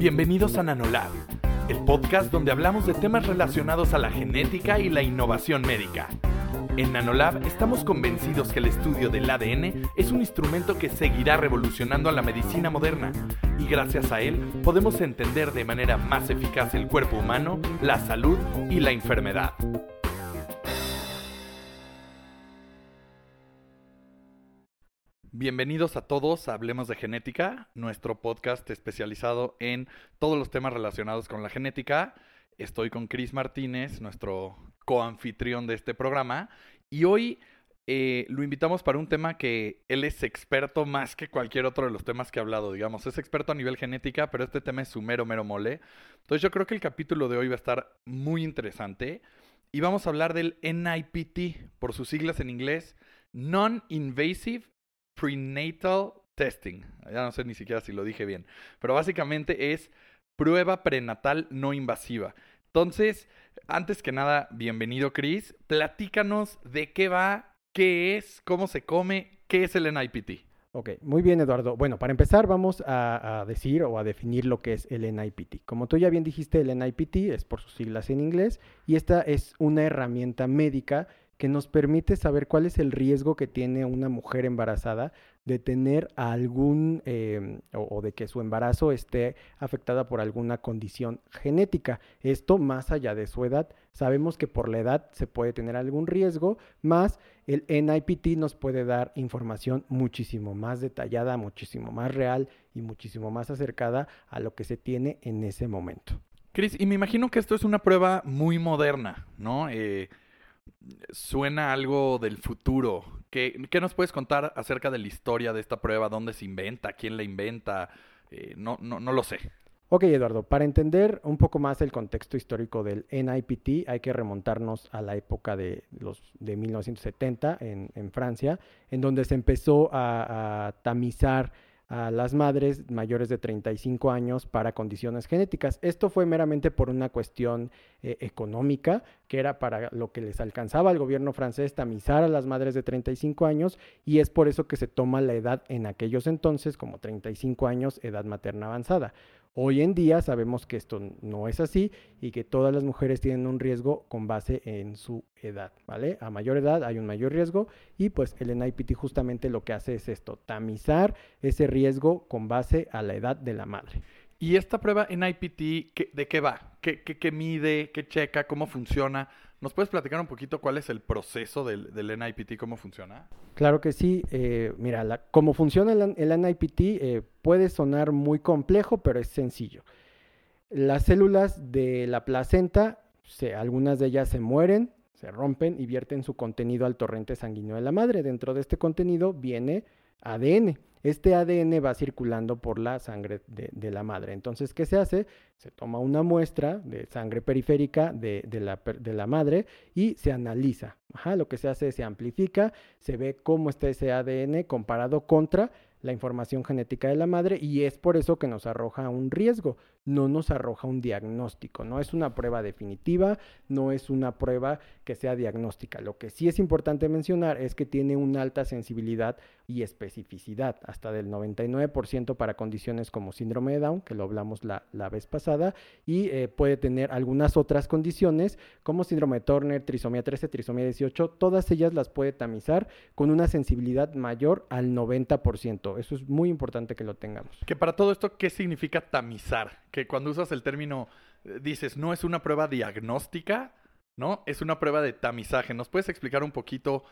Bienvenidos a Nanolab, el podcast donde hablamos de temas relacionados a la genética y la innovación médica. En Nanolab estamos convencidos que el estudio del ADN es un instrumento que seguirá revolucionando a la medicina moderna y gracias a él podemos entender de manera más eficaz el cuerpo humano, la salud y la enfermedad. Bienvenidos a todos Hablemos de Genética, nuestro podcast especializado en todos los temas relacionados con la genética. Estoy con Chris Martínez, nuestro coanfitrión de este programa, y hoy eh, lo invitamos para un tema que él es experto más que cualquier otro de los temas que ha hablado, digamos. Es experto a nivel genética, pero este tema es su mero, mero mole. Entonces yo creo que el capítulo de hoy va a estar muy interesante. Y vamos a hablar del NIPT, por sus siglas en inglés, Non-Invasive Prenatal Testing. Ya no sé ni siquiera si lo dije bien. Pero básicamente es prueba prenatal no invasiva. Entonces, antes que nada, bienvenido Chris. Platícanos de qué va, qué es, cómo se come, qué es el NIPT. Ok, muy bien Eduardo. Bueno, para empezar vamos a, a, decir o a definir lo que es el NIPT. Como tú ya bien dijiste, el NIPT es por sus siglas en inglés y esta es una herramienta médica que nos permite saber cuál es el riesgo que tiene una mujer embarazada de tener algún eh, o, de que su embarazo esté afectada por alguna condición genética. Esto más allá de su edad. Sabemos que por la edad se puede tener algún riesgo, más el NIPT nos puede dar información muchísimo más detallada, muchísimo más real y muchísimo más acercada a lo que se tiene en ese momento. Chris, y me imagino que esto es una prueba muy moderna, ¿no? Eh, suena algo del futuro. ¿Qué, ¿Qué, nos puedes contar acerca de la historia de esta prueba? ¿Dónde se inventa? ¿Quién la inventa? Eh, no, no, no lo sé. Ok, Eduardo, para entender un poco más el contexto histórico del NIPT hay que remontarnos a la época de, los, de 1970 en, en Francia, en donde se empezó a, a tamizar a las madres mayores de 35 años para condiciones genéticas. Esto fue meramente por una cuestión eh, económica, que era para lo que les alcanzaba al gobierno francés tamizar a las madres de 35 años y es por eso que se toma la edad en aquellos entonces como 35 años, edad materna avanzada. Hoy en día sabemos que esto no es así y que todas las mujeres tienen un riesgo con base en su edad, ¿vale? A mayor edad hay un mayor riesgo y pues el NIPT justamente lo que hace es esto, tamizar ese riesgo con base a la edad de la madre. ¿Y esta prueba NIPT de qué va? ¿Qué, qué, qué mide? ¿Qué checa? ¿Cómo funciona? ¿Nos puedes platicar un poquito cuál es el proceso del, del NIPT, cómo funciona? Claro que sí. Eh, mira, cómo funciona el, el NIPT eh, puede sonar muy complejo, pero es sencillo. Las células de la placenta, algunas de ellas se mueren, se rompen y vierten su contenido al torrente sanguíneo de la madre. Dentro de este contenido viene ADN. Este ADN va circulando por la sangre de, la madre. Entonces, ¿qué se hace? Se toma una muestra de sangre periférica de, de, la, de la, madre y se analiza. Ajá, lo que se hace es se amplifica, se ve cómo está ese ADN comparado contra la información genética de la madre y es por eso que nos arroja un riesgo, no nos arroja un diagnóstico, no es una prueba definitiva, no es una prueba que sea diagnóstica. Lo que sí es importante mencionar es que tiene una alta sensibilidad y especificidad, hasta del 99% para condiciones como síndrome de Down, que lo hablamos la, la vez pasada, y eh, puede tener algunas otras condiciones como síndrome de Turner, trisomía 13, trisomía 18, todas ellas las puede tamizar con una sensibilidad mayor al 90%. Eso es muy importante que lo tengamos. Que para todo esto, ¿qué significa tamizar? Que cuando usas el término, dices, no es una prueba diagnóstica, ¿no? Es una prueba de tamizaje. ¿Nos puedes explicar un poquito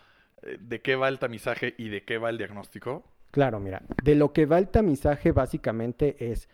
de qué va el tamizaje y de qué va el diagnóstico? Claro, mira, de lo que va el tamizaje básicamente es,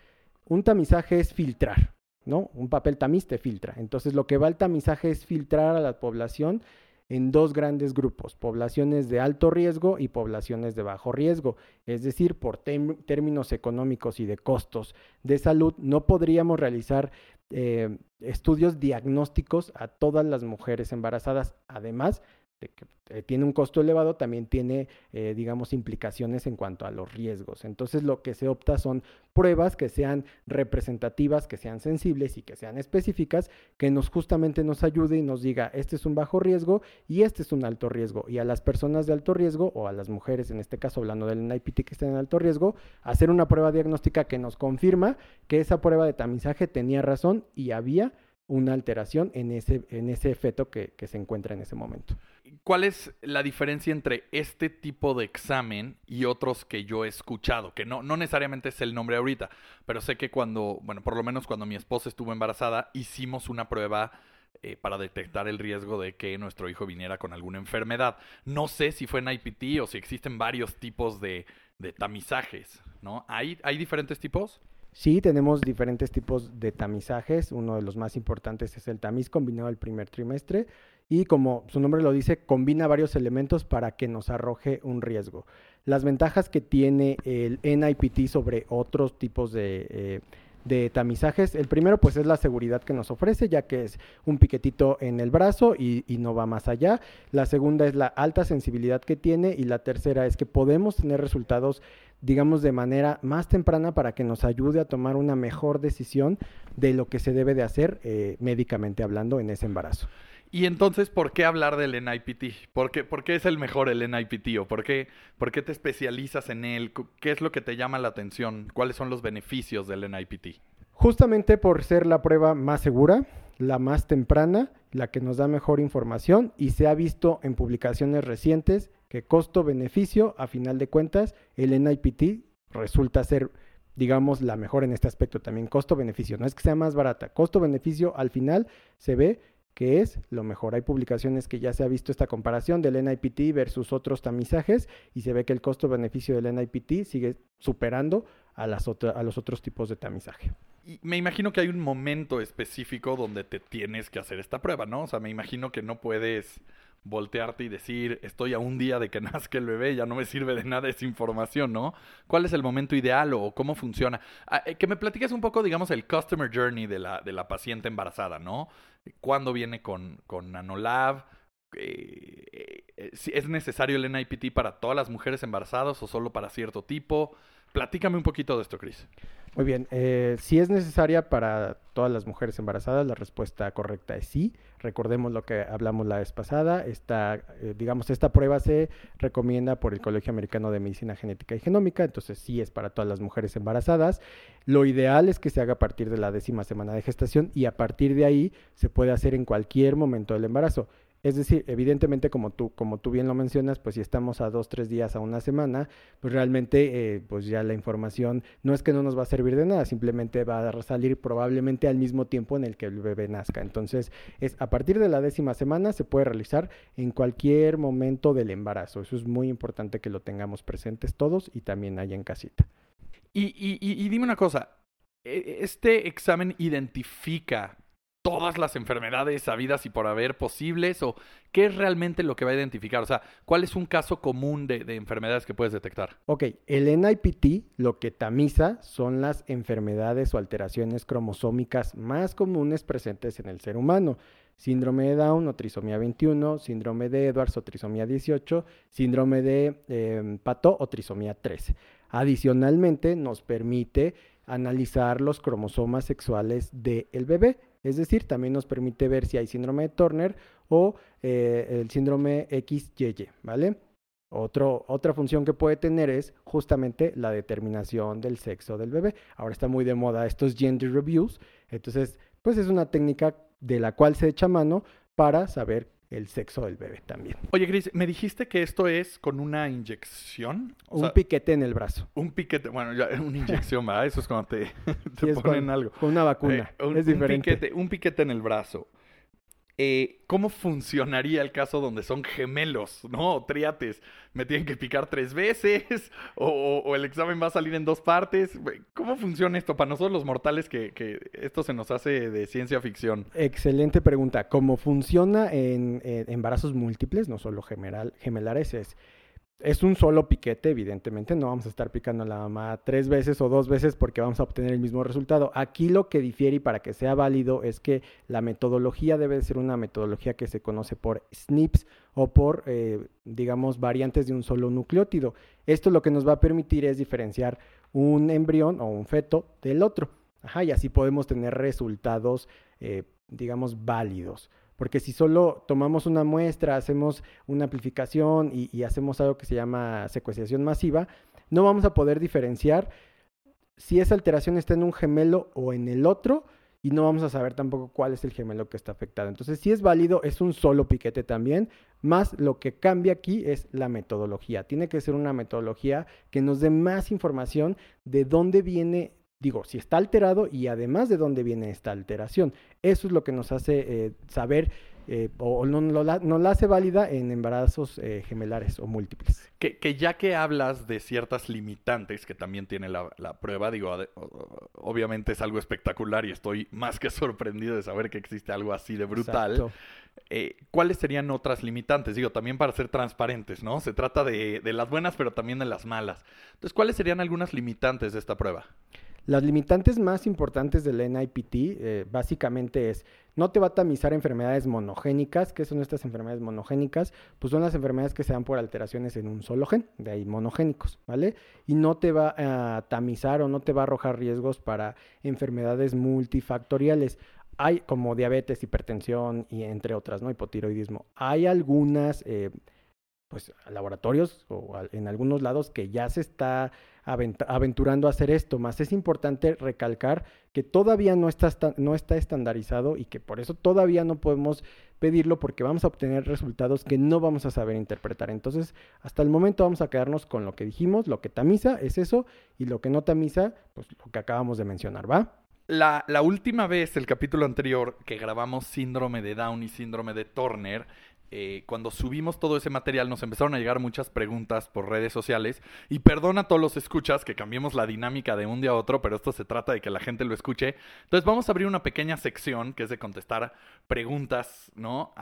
un tamizaje es filtrar, ¿no? Un papel tamiz te filtra. Entonces lo que va el tamizaje es filtrar a la población en dos grandes grupos, poblaciones de alto riesgo y poblaciones de bajo riesgo. Es decir, por términos económicos y de costos de salud, no podríamos realizar eh, estudios diagnósticos a todas las mujeres embarazadas. Además, que eh, tiene un costo elevado, también tiene, eh, digamos, implicaciones en cuanto a los riesgos. Entonces, lo que se opta son pruebas que sean representativas, que sean sensibles y que sean específicas, que nos justamente nos ayude y nos diga, este es un bajo riesgo y este es un alto riesgo. Y a las personas de alto riesgo, o a las mujeres, en este caso hablando del NIPT que están en alto riesgo, hacer una prueba diagnóstica que nos confirma que esa prueba de tamizaje tenía razón y había una alteración en ese, en ese feto que, se encuentra en ese momento. ¿Cuál es la diferencia entre este tipo de examen y otros que yo he escuchado? Que no, no necesariamente es el nombre ahorita, pero sé que cuando, bueno, por lo menos cuando mi esposa estuvo embarazada, hicimos una prueba eh, para detectar el riesgo de que nuestro hijo viniera con alguna enfermedad. No sé si fue en IPT o si existen varios tipos de, de tamizajes, ¿no? ¿Hay, ¿Hay diferentes tipos? Sí, tenemos diferentes tipos de tamizajes. Uno de los más importantes es el tamiz combinado del primer trimestre y como su nombre lo dice, combina varios elementos para que nos arroje un riesgo. Las ventajas que tiene el NIPT sobre otros tipos de, eh, de tamizajes. El primero pues es la seguridad que nos ofrece, ya que es un piquetito en el brazo y, y, no va más allá. La segunda es la alta sensibilidad que tiene y la tercera es que podemos tener resultados digamos, de manera más temprana para que nos ayude a tomar una mejor decisión de lo que se debe de hacer eh, médicamente hablando en ese embarazo. Y entonces, ¿por qué hablar del NIPT? ¿Por qué, ¿Por qué, es el mejor el NIPT? ¿O por qué, por qué te especializas en él? ¿Qué es lo que te llama la atención? ¿Cuáles son los beneficios del NIPT? Justamente por ser la prueba más segura, la más temprana, la que nos da mejor información y se ha visto en publicaciones recientes que costo-beneficio, a final de cuentas, el NIPT resulta ser, digamos, la mejor en este aspecto también. Costo-beneficio, no es que sea más barata, costo-beneficio al final se ve que es lo mejor. Hay publicaciones que ya se ha visto esta comparación del NIPT versus otros tamizajes y se ve que el costo-beneficio del NIPT sigue superando a, las los otros tipos de tamizaje. Y me imagino que hay un momento específico donde te tienes que hacer esta prueba, ¿no? O sea, me imagino que no puedes voltearte y decir, estoy a un día de que nazca el bebé, ya no me sirve de nada esa información, ¿no? ¿Cuál es el momento ideal o cómo funciona? Ah, eh, que me platiques un poco, digamos, el customer journey de la, de la paciente embarazada, ¿no? ¿Cuándo viene con, con Nanolab? Eh, eh, ¿Es necesario el NIPT para todas las mujeres embarazadas o solo para cierto tipo? Platícame un poquito de esto, Cris. Muy bien, eh, si es necesaria para todas las mujeres embarazadas, la respuesta correcta es sí. Recordemos lo que hablamos la vez pasada. Esta, eh, digamos, esta prueba se recomienda por el Colegio Americano de Medicina Genética y Genómica, entonces sí es para todas las mujeres embarazadas. Lo ideal es que se haga a partir de la décima semana de gestación y a partir de ahí se puede hacer en cualquier momento del embarazo. Es decir, evidentemente, como tú, como tú bien lo mencionas, pues si estamos a dos, tres días a una semana, pues realmente, eh, pues ya la información no es que no nos va a servir de nada, simplemente va a salir probablemente al mismo tiempo en el que el bebé nazca. Entonces, es a partir de la décima semana se puede realizar en cualquier momento del embarazo. Eso es muy importante que lo tengamos presentes todos y también allá en casita. Y, y, y dime una cosa, ¿e, ¿este examen identifica todas las enfermedades sabidas y por haber posibles? ¿O qué es realmente lo que va a identificar? O sea, ¿cuál es un caso común de, enfermedades que puedes detectar? Ok, el NIPT lo que tamiza son las enfermedades o alteraciones cromosómicas más comunes presentes en el ser humano. Síndrome de Down o trisomía 21, síndrome de Edwards o trisomía 18, síndrome de eh, Pato o trisomía 13. Adicionalmente, nos permite analizar los cromosomas sexuales del bebé es decir, también nos permite ver si hay síndrome de Turner o eh, el síndrome XYY, ¿vale? otra función que puede tener es justamente la determinación del sexo del bebé. Ahora está muy de moda estos gender reviews, entonces pues es una técnica de la cual se echa mano para saber el sexo del bebé también. Oye, Cris, me dijiste que esto es con una inyección. un piquete en el brazo. Un piquete, bueno, ya, una inyección, ¿verdad? Eso es cuando te, ponen algo. Con una vacuna. Eh, es diferente. Un piquete, un piquete en el brazo. Eh, ¿cómo funcionaría el caso donde son gemelos, ¿no? O triates. ¿Me tienen que picar tres veces? O, el examen va a salir en dos partes? ¿Cómo funciona esto para nosotros los mortales que, esto se nos hace de ciencia ficción? Excelente pregunta. ¿Cómo funciona en, embarazos múltiples, no solo gemelar, gemelares? Es es un solo piquete, evidentemente, no vamos a estar picando a la mamá tres veces o dos veces porque vamos a obtener el mismo resultado. Aquí lo que difiere y para que sea válido es que la metodología debe ser una metodología que se conoce por SNPs o por, eh, digamos, variantes de un solo nucleótido. Esto lo que nos va a permitir es diferenciar un embrión o un feto del otro. Ajá, y así podemos tener resultados, eh, digamos, válidos. Porque si solo tomamos una muestra, hacemos una amplificación y, hacemos algo que se llama secuenciación masiva, no vamos a poder diferenciar si esa alteración está en un gemelo o en el otro y no vamos a saber tampoco cuál es el gemelo que está afectado. Entonces, si es válido, es un solo piquete también, más lo que cambia aquí es la metodología. Tiene que ser una metodología que nos dé más información de dónde viene digo, si está alterado y además de dónde viene esta alteración. Eso es lo que nos hace eh, saber eh, o no, la, hace válida en embarazos eh, gemelares o múltiples. Que, ya que hablas de ciertas limitantes que también tiene la, prueba, digo, obviamente es algo espectacular y estoy más que sorprendido de saber que existe algo así de brutal. ¿Cuáles serían otras limitantes? Digo, también para ser transparentes, ¿no? Se trata de, de las buenas, pero también de las malas. Entonces, ¿cuáles serían algunas limitantes de esta prueba? Las limitantes más importantes del NIPT eh, básicamente es, no te va a tamizar enfermedades monogénicas. ¿Qué son estas enfermedades monogénicas? Pues son las enfermedades que se dan por alteraciones en un solo gen, de ahí monogénicos, ¿vale? Y no te va a tamizar o no te va a arrojar riesgos para enfermedades multifactoriales. Hay como diabetes, hipertensión y entre otras, ¿no? Hipotiroidismo. Hay algunas... Eh, pues laboratorios o en algunos lados que ya se está aventurando a hacer esto, más es importante recalcar que todavía no está, no está estandarizado y que por eso todavía no podemos pedirlo porque vamos a obtener resultados que no vamos a saber interpretar. Entonces, hasta el momento vamos a quedarnos con lo que dijimos, lo que tamiza es eso y lo que no tamiza, pues lo que acabamos de mencionar, ¿va? La, la, última vez, el capítulo anterior, que grabamos síndrome de Down y síndrome de Turner, eh, cuando subimos todo ese material nos empezaron a llegar muchas preguntas por redes sociales y perdona a todos los escuchas que cambiemos la dinámica de un día a otro, pero esto se trata de que la gente lo escuche. Entonces vamos a abrir una pequeña sección que es de contestar preguntas, ¿no?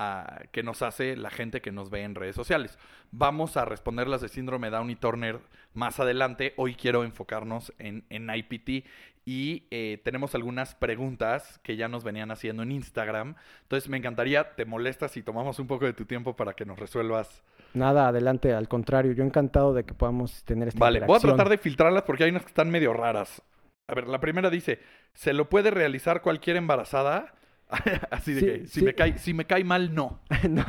que nos hace la gente que nos ve en redes sociales. Vamos a responder las de síndrome Downey Turner más adelante. Hoy quiero enfocarnos en, en IPT y eh, tenemos algunas preguntas que ya nos venían haciendo en Instagram. Entonces me encantaría, te molestas si tomamos un poco de tu tiempo para que nos resuelvas. Nada, adelante, al contrario, yo encantado de que podamos tener esta Vale, voy a tratar de filtrarlas porque hay unas que están medio raras. A ver, la primera dice, ¿se lo puede realizar cualquier embarazada? Así de que, si, me cae, si me cae mal, no. no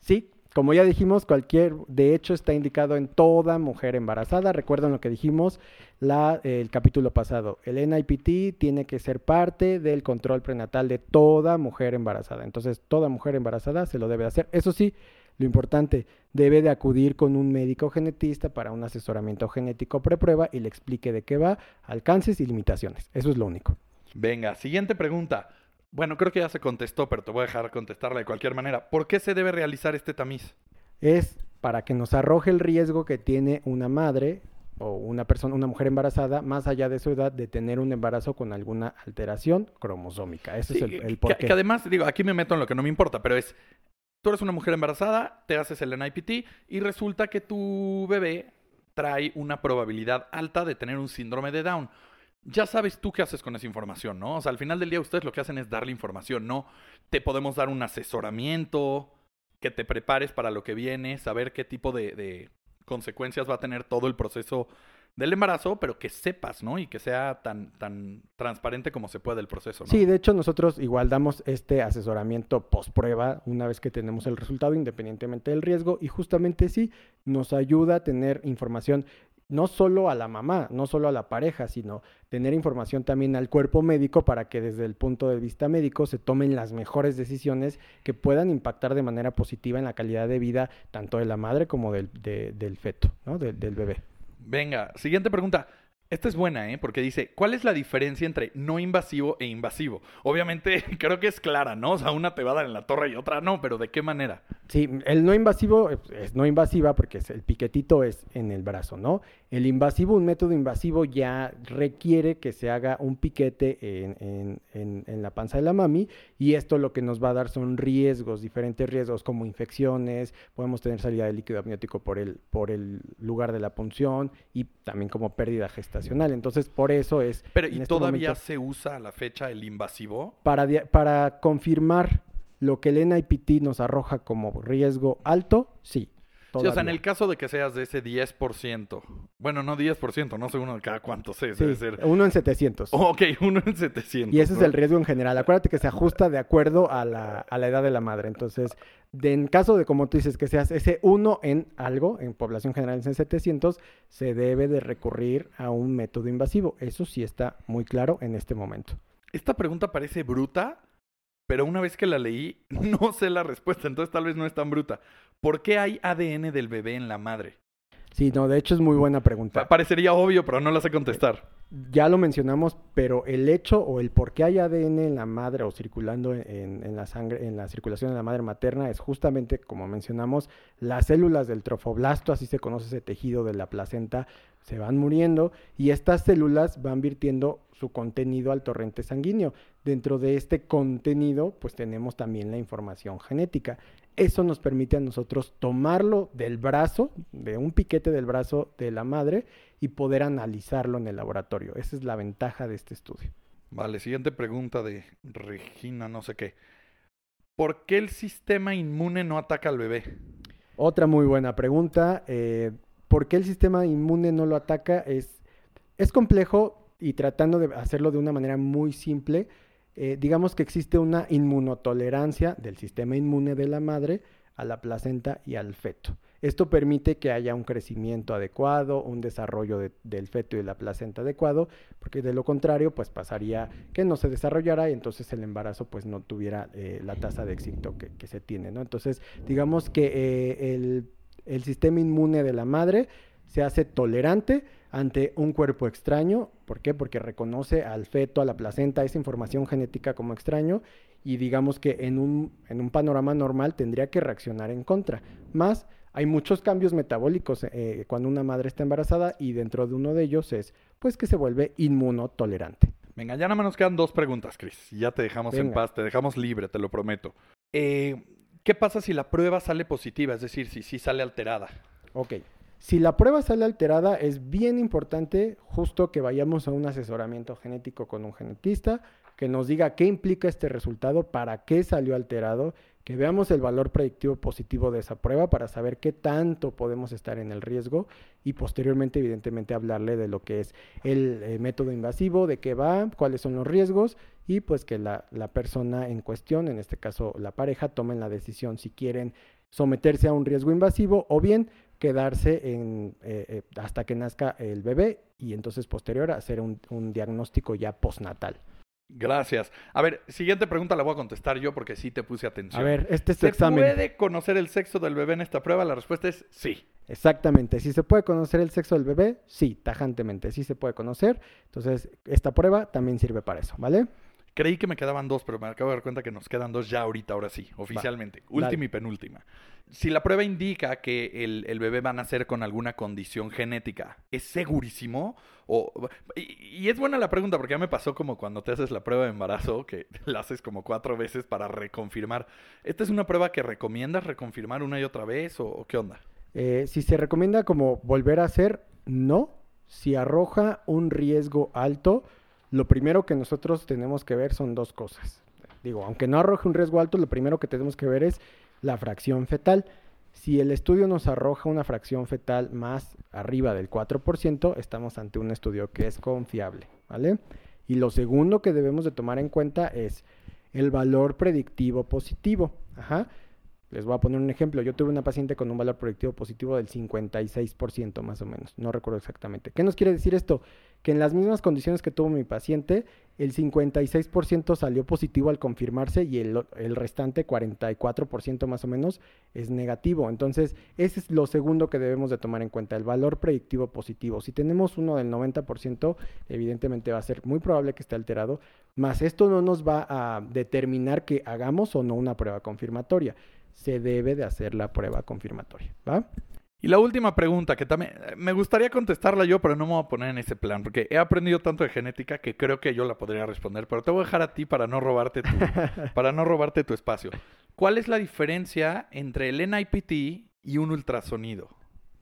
sí, como ya dijimos, cualquier, de hecho está indicado en toda mujer embarazada. Recuerden lo que dijimos la, el capítulo pasado. El NIPT tiene que ser parte del control prenatal de toda mujer embarazada. Entonces, toda mujer embarazada se lo debe hacer. Eso sí, lo importante, debe de acudir con un médico genetista para un asesoramiento genético preprueba y le explique de qué va, alcances y limitaciones. Eso es lo único. Venga, siguiente pregunta. Bueno, creo que ya se contestó, pero te voy a dejar contestarla de cualquier manera. ¿Por qué se debe realizar este tamiz? Es para que nos arroje el riesgo que tiene una madre o una persona, una mujer embarazada, más allá de su edad, de tener un embarazo con alguna alteración cromosómica. Ese es el, el porqué. Que, que, además, digo, aquí me meto en lo que no me importa, pero es, tú eres una mujer embarazada, te haces el NIPT y resulta que tu bebé trae una probabilidad alta de tener un síndrome de Down ya sabes tú qué haces con esa información, ¿no? O sea, al final del día ustedes lo que hacen es darle información, ¿no? Te podemos dar un asesoramiento, que te prepares para lo que viene, saber qué tipo de, consecuencias va a tener todo el proceso del embarazo, pero que sepas, ¿no? Y que sea tan, tan transparente como se puede el proceso, ¿no? Sí, de hecho nosotros igual damos este asesoramiento post prueba una vez que tenemos el resultado independientemente del riesgo y justamente sí nos ayuda a tener información no solo a la mamá, no solo a la pareja, sino tener información también al cuerpo médico para que desde el punto de vista médico se tomen las mejores decisiones que puedan impactar de manera positiva en la calidad de vida tanto de la madre como del, del feto, ¿no? del bebé. Venga, siguiente pregunta. Esta es buena, ¿eh? Porque dice, ¿cuál es la diferencia entre no invasivo e invasivo? Obviamente, creo que es clara, ¿no? O sea, una te va a dar en la torre y otra no, pero ¿de qué manera? Sí, el no invasivo es no invasiva porque el piquetito es en el brazo, ¿no? El invasivo, un método invasivo ya requiere que se haga un piquete en, en, la panza de la mami y esto lo que nos va a dar son riesgos, diferentes riesgos como infecciones, podemos tener salida de líquido amniótico por el, por el lugar de la punción y también como pérdida gestacional. Entonces, por eso es... Pero, ¿y este todavía se usa a la fecha el invasivo? Para, para confirmar Lo que el NIPT nos arroja como riesgo alto, sí. Sí, o sea, en el caso de que seas de ese 10%, bueno, no 10%, no sé uno de cada cuánto sé, Sí, debe ser. uno en 700. Oh, ok, uno en 700. Y ese es el riesgo en general. Acuérdate que se ajusta de acuerdo a la, a la edad de la madre. Entonces, de- en caso de, como tú dices, que seas ese uno en algo, en población general en 700, se debe de recurrir a un método invasivo. Eso sí está muy claro en este momento. Esta pregunta parece bruta, pero una vez que la leí, no sé la respuesta, entonces tal vez no es tan bruta. ¿Por qué hay ADN del bebé en la madre? Sí, no, de hecho es muy buena pregunta. Pa- Parecería obvio, pero no la sé contestar. Ya lo mencionamos, pero el hecho o el por qué hay ADN en la madre o circulando en, en la sangre, en la circulación de la madre materna, es justamente, como mencionamos, las células del trofoblasto, así se conoce ese tejido de la placenta, se van muriendo y estas células van virtiendo su contenido al torrente sanguíneo. Dentro de este contenido, pues tenemos también la información genética. Eso nos permite a nosotros tomarlo del brazo, de un piquete del brazo de la madre, y poder analizarlo en el laboratorio. Esa es la ventaja de este estudio. Vale, siguiente pregunta de Regina, no sé qué. ¿Por qué el sistema inmune no ataca al bebé? Otra muy buena pregunta. eh, ¿Por qué el sistema inmune no lo ataca? Es, es complejo y tratando de hacerlo de una manera muy simple, eh, digamos que existe una inmunotolerancia del sistema inmune de la madre a la placenta y al feto. Esto permite que haya un crecimiento adecuado, un desarrollo de- del feto y de la placenta adecuado, porque de lo contrario, pues pasaría que no se desarrollara y entonces el embarazo pues no tuviera eh, la tasa de éxito que, se tiene, ¿no? Entonces, digamos que eh, el sistema inmune de la madre se hace tolerante ante un cuerpo extraño. ¿Por qué? Porque reconoce al feto, a la placenta, esa información genética como extraño y digamos que en un, en un panorama normal tendría que reaccionar en contra. Más, hay muchos cambios metabólicos eh, cuando una madre está embarazada y dentro de uno de ellos es pues que se vuelve inmunotolerante. Venga, ya nada más nos quedan dos preguntas, Chris. Ya te dejamos en paz, te dejamos libre, te lo prometo. Eh, ¿Qué pasa si la prueba sale positiva? Es decir, si sí sale alterada. Ok. Si la prueba sale alterada, es bien importante justo que vayamos a un asesoramiento genético con un genetista, que nos diga qué implica este resultado, para qué salió alterado, que veamos el valor predictivo positivo de esa prueba para saber qué tanto podemos estar en el riesgo y posteriormente, evidentemente, hablarle de lo que es el eh, método invasivo, de qué va, cuáles son los riesgos y pues que la, la persona en cuestión, en este caso la pareja, tomen la decisión si quieren someterse a un riesgo invasivo o bien quedarse en, eh, eh, hasta que nazca el bebé y entonces posterior hacer un, un diagnóstico ya postnatal. Gracias. A ver, siguiente pregunta la voy a contestar yo porque sí te puse atención. A ver, este es tu ¿Se examen. puede conocer el sexo del bebé en esta prueba? La respuesta es sí. Exactamente. Si se puede conocer el sexo del bebé, sí, tajantemente, sí se puede conocer. Entonces, esta prueba también sirve para eso, ¿vale? Creí que me quedaban dos, pero me acabo de dar cuenta que nos quedan dos ya ahorita, ahora sí, oficialmente. Última dale. y penúltima. Si la prueba indica que el, el bebé va a nacer con alguna condición genética, ¿es segurísimo? O, y, y es buena la pregunta porque ya me pasó como cuando te haces la prueba de embarazo, que la haces como cuatro veces para reconfirmar. ¿Esta es una prueba que recomiendas reconfirmar una y otra vez o, o qué onda? Eh, si se recomienda como volver a hacer, no. Si arroja un riesgo alto, lo primero que nosotros tenemos que ver son dos cosas. Digo, aunque no arroje un riesgo alto, lo primero que tenemos que ver es la fracción fetal. Si el estudio nos arroja una fracción fetal más arriba del 4%, estamos ante un estudio que es confiable, ¿vale? Y lo segundo que debemos de tomar en cuenta es el valor predictivo positivo. Ajá. Les voy a poner un ejemplo. Yo tuve una paciente con un valor predictivo positivo del 56% más o menos. No recuerdo exactamente. ¿Qué nos quiere decir esto? Que en las mismas condiciones que tuvo mi paciente, el 56% salió positivo al confirmarse y el, el restante 44% más o menos es negativo. Entonces, ese es lo segundo que debemos de tomar en cuenta, el valor predictivo positivo. Si tenemos uno del 90%, evidentemente va a ser muy probable que esté alterado, más esto no nos va a determinar que hagamos o no una prueba confirmatoria se debe de hacer la prueba confirmatoria, ¿va? Y la última pregunta, que también eh, me gustaría contestarla yo, pero no me voy a poner en ese plan, porque he aprendido tanto de genética que creo que yo la podría responder, pero te voy a dejar a ti para no robarte tu, para no robarte tu espacio. ¿Cuál es la diferencia entre el NIPT y un ultrasonido?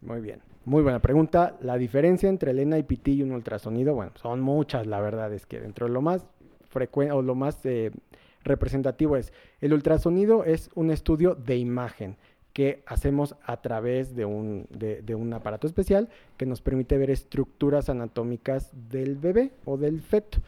Muy bien, muy buena pregunta. La diferencia entre el NIPT y un ultrasonido, bueno, son muchas, la verdad es que dentro de lo más frecuente o lo más eh, representativo es, el ultrasonido es un estudio de imagen que hacemos a través de un, de, un aparato especial que nos permite ver estructuras anatómicas del bebé o del feto.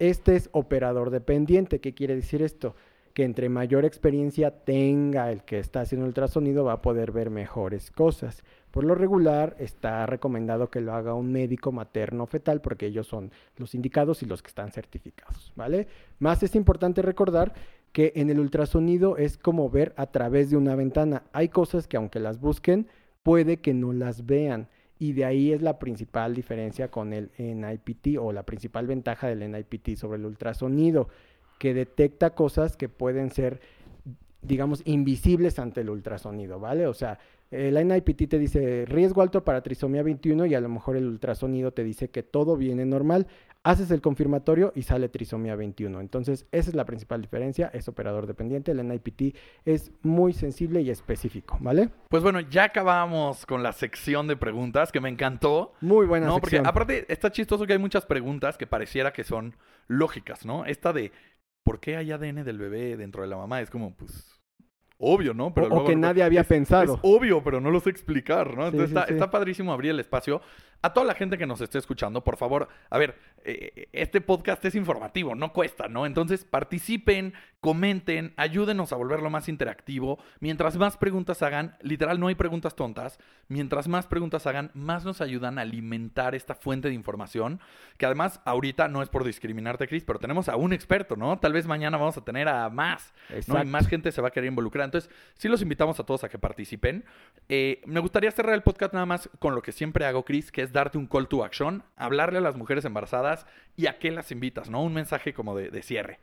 Este es operador dependiente. ¿Qué quiere decir esto? Que entre mayor experiencia tenga el que está haciendo ultrasonido va a poder ver mejores cosas. Por lo regular está recomendado que lo haga un médico materno fetal porque ellos son los indicados y los que están certificados, ¿vale? Más es importante recordar que en el ultrasonido es como ver a través de una ventana. Hay cosas que aunque las busquen, puede que no las vean. Y de ahí es la principal diferencia con el NIPT o la principal ventaja del NIPT sobre el ultrasonido, que detecta cosas que pueden ser, digamos, invisibles ante el ultrasonido, ¿vale? O sea, el NIPT te dice riesgo alto para trisomía 21 y a lo mejor el ultrasonido te dice que todo viene normal. Haces el confirmatorio y sale trisomía 21. Entonces, esa es la principal diferencia. Es operador dependiente. El NIPT es muy sensible y específico, ¿vale? Pues bueno, ya acabamos con la sección de preguntas que me encantó. Muy buena No, porque aparte está chistoso que hay muchas preguntas que pareciera que son lógicas, ¿no? Esta de ¿por qué hay ADN del bebé dentro de la mamá? Es como, pues, obvio, ¿no? O- o luego- que nadie había es- pensado. Es obvio, pero no lo sé explicar, ¿no? Sí, Entonces sí, está, sí. está padrísimo abrir el espacio. A toda la gente que nos esté escuchando, por favor, a ver, eh, este podcast es informativo, no cuesta, ¿no? Entonces participen, comenten, ayúdenos a volverlo más interactivo. Mientras más preguntas hagan, literal no hay preguntas tontas, mientras más preguntas hagan, más nos ayudan a alimentar esta fuente de información, que además ahorita no es por discriminarte, Chris, pero tenemos a un experto, ¿no? Tal vez mañana vamos a tener a más. ¿no? Y más gente se va a querer involucrar. Entonces, sí los invitamos a todos a que participen. Eh, me gustaría cerrar el podcast nada más con lo que siempre hago, Chris, que es darte un call to action, hablarle a las mujeres embarazadas y a qué las invitas, ¿no? Un mensaje como de, cierre.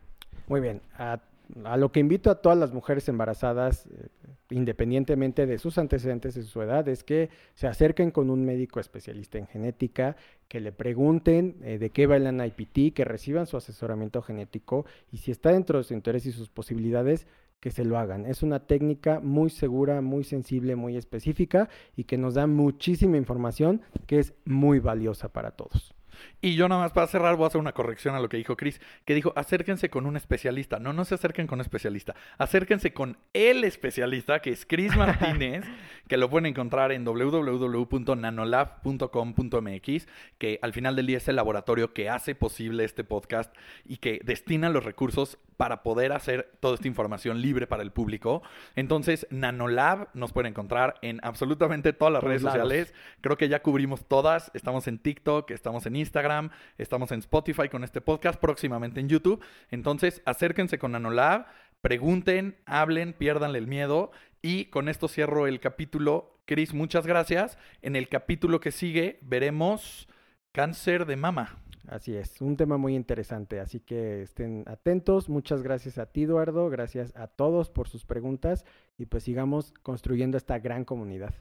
Muy bien. A, a lo que invito a todas las mujeres embarazadas, eh, independientemente de sus antecedentes y su edad, es que se acerquen con un médico especialista en genética, que le pregunten eh, de qué va el NIPT, que reciban su asesoramiento genético y si está dentro de su interés y sus posibilidades, que se lo hagan. Es una técnica muy segura, muy sensible, muy específica y que nos da muchísima información que es muy valiosa para todos. Y yo nada más para cerrar voy a hacer una corrección a lo que dijo Chris, que dijo acérquense con un especialista. No, no se acerquen con un especialista, acérquense con el especialista, que es Chris Martínez, que lo pueden encontrar en www.nanolab.com.mx, que al final del día es el laboratorio que hace posible este podcast y que destina los recursos para poder hacer toda esta información libre para el público. Entonces, Nanolab nos pueden encontrar en absolutamente todas las redes sociales. Creo que ya cubrimos todas. Estamos en TikTok, estamos en Instagram, estamos en Spotify con este podcast, próximamente en YouTube. Entonces, acérquense con Nanolab, pregunten, hablen, piérdanle el miedo. Y con esto cierro el capítulo. Chris, muchas gracias. En el capítulo que sigue veremos cáncer de mama. Así es, un tema muy interesante, así que estén atentos. Muchas gracias a ti, Eduardo, gracias a todos por sus preguntas y pues sigamos construyendo esta gran comunidad.